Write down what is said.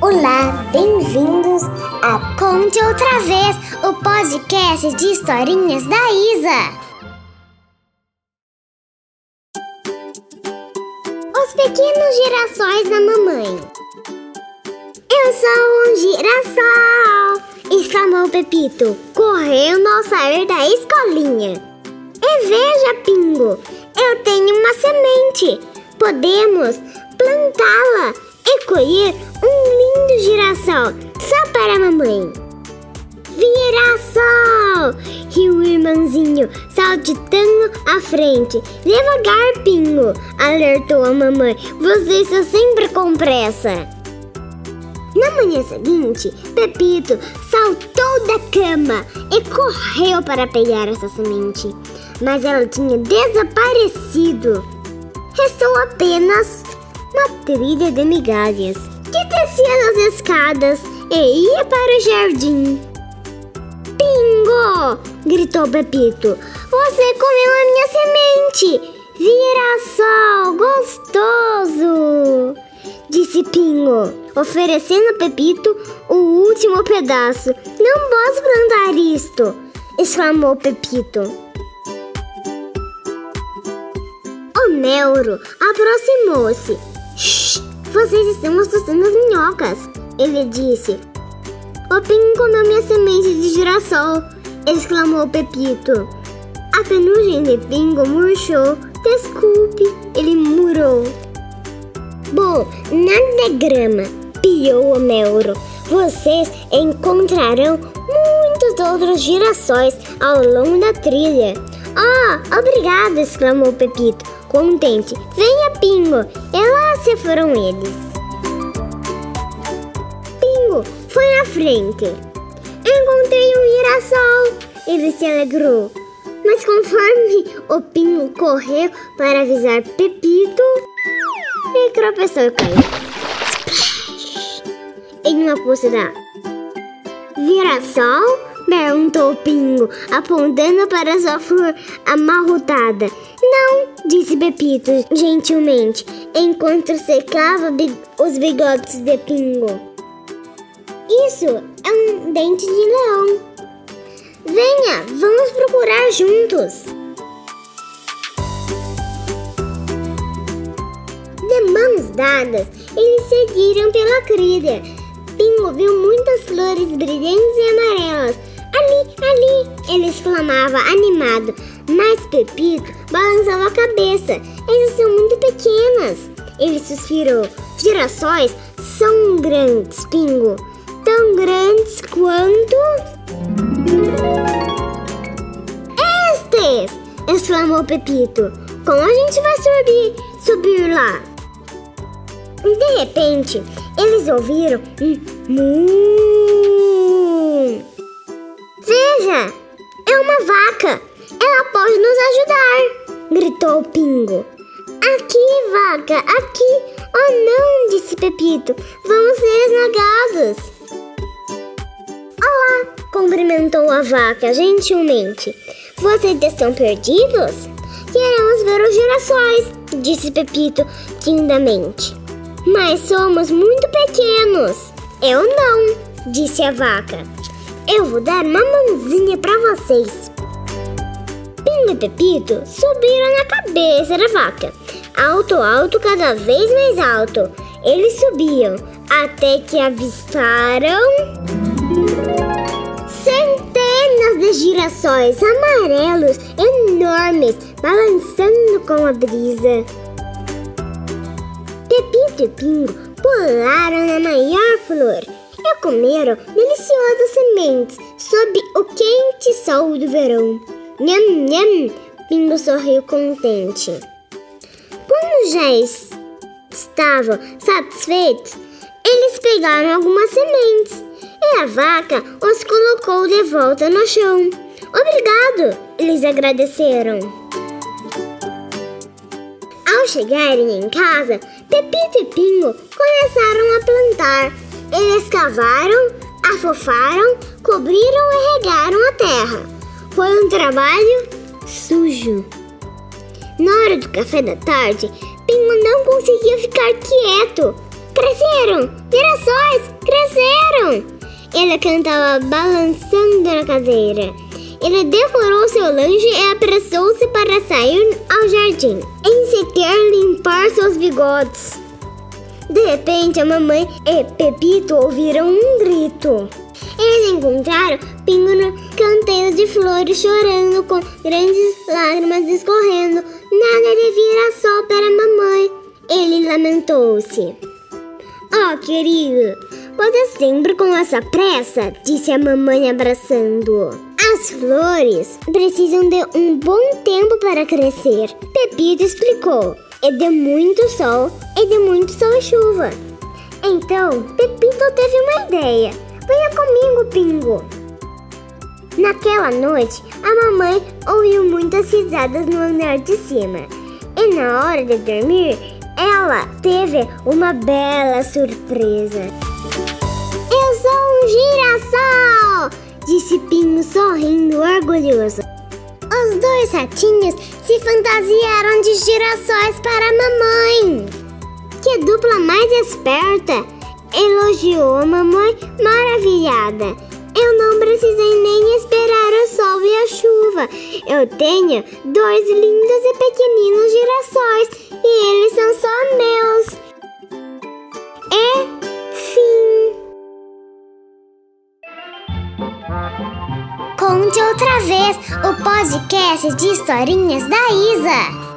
Olá, bem-vindos a Conte Outra Vez, o podcast de historinhas da Isa. Os pequenos girassóis da mamãe. Eu sou um girassol! exclamou Pepito, correndo ao sair da escolinha. E veja, Pingo, eu tenho uma semente. Podemos plantá-la e colher um lindo girassol só para a mamãe. Girassol! riu o irmãozinho, saltitando à frente. Devagar, Pingo, alertou a mamãe. Você está sempre com pressa. Na manhã seguinte, Pepito saltou da cama e correu para pegar essa semente, mas ela tinha desaparecido. Restou apenas uma trilha de migalhas que descia das escadas e ia para o jardim. Pingo! gritou Pepito. Você comeu a minha semente! Vira-sol gostoso! Disse Pingo, oferecendo a Pepito o último pedaço. Não posso plantar isto! exclamou Pepito. O Neuro aproximou-se. Vocês estão assustando as minhocas, ele disse. O Pingo comeu minha semente de girassol, exclamou Pepito. A penugem de Pingo murchou. Desculpe, ele murou. Bom, nada de grama, piou o Melro. Vocês encontrarão muitos outros girassóis ao longo da trilha. Ah, oh, obrigado! exclamou Pepito, contente. Venha, Pingo! E lá se foram eles. Pingo foi na frente. Encontrei um girassol! Ele se alegrou. Mas conforme o Pingo correu para avisar Pepito, ele tropeçou e caiu. Splash! Em uma poça da Vira-sol? Perguntou o Pingo, apontando para sua flor amarrotada. Não, disse Pepito gentilmente, enquanto secava os bigodes de Pingo. Isso é um dente de leão. Venha, vamos procurar juntos. De mãos dadas, eles seguiram pela trilha. Pingo viu muitas flores brilhantes e amarelas. Ali, ali! Ele exclamava animado, mas Pepito balançava a cabeça. Elas são muito pequenas. Ele suspirou. Girassóis são grandes, Pingo. Tão grandes quanto. Estes! exclamou Pepito. Como a gente vai subir, subir lá? De repente, eles ouviram um Veja, é uma vaca. Ela pode nos ajudar, gritou Pingo. Aqui, vaca, aqui. Oh, não, disse Pepito. Vamos ser esmagados. Olá, cumprimentou a vaca gentilmente. Vocês estão perdidos? Queremos ver os girassóis, disse Pepito timidamente. Mas somos muito pequenos. Eu não, disse a vaca. Eu vou dar uma mãozinha para vocês. Pingo e Pepito subiram na cabeça da vaca. Alto, alto, cada vez mais alto. Eles subiam até que avistaram centenas de girassóis amarelos enormes balançando com a brisa. Pepito e Pingo pularam na maior flor e comeram deliciosas sementes sob o quente sol do verão. Nham, nham! Pingo sorriu contente. Quando já estavam satisfeitos, eles pegaram algumas sementes e a vaca os colocou de volta no chão. Obrigado! Eles agradeceram. Ao chegarem em casa, Pepito e Pingo começaram a plantar. Eles cavaram, afofaram, cobriram e regaram a terra. Foi um trabalho sujo. Na hora do café da tarde, Pingo não conseguia ficar quieto. Cresceram! Girassóis! Ele cantava balançando na cadeira. Ele devorou seu lanche e apressou-se para sair ao jardim, em sequer limpar seus bigodes. De repente, a mamãe e Pepito ouviram um grito. Eles encontraram Pingo no canteiro de flores, chorando com grandes lágrimas escorrendo. Nada de vir sol para a mamãe. Ele lamentou-se. Oh, querido, você sempre com essa pressa? Disse a mamãe abraçando. As flores precisam de um bom tempo para crescer. Pepito explicou. É de muito sol, é de muito sol e chuva. Então, Pepito teve uma ideia. Venha comigo, Pingo. Naquela noite, a mamãe ouviu muitas risadas no andar de cima. E na hora de dormir, ela teve uma bela surpresa. Eu sou um girassol! Disse Pingo sorrindo orgulhoso. Os dois ratinhos se fantasiaram de girassóis para a mamãe. Que dupla mais esperta! Elogiou a mamãe maravilhada. Eu não precisei nem esperar o sol e a chuva. Eu tenho dois lindos e pequeninos girassóis e eles são só meus. É Conte outra vez o podcast de historinhas da Isa.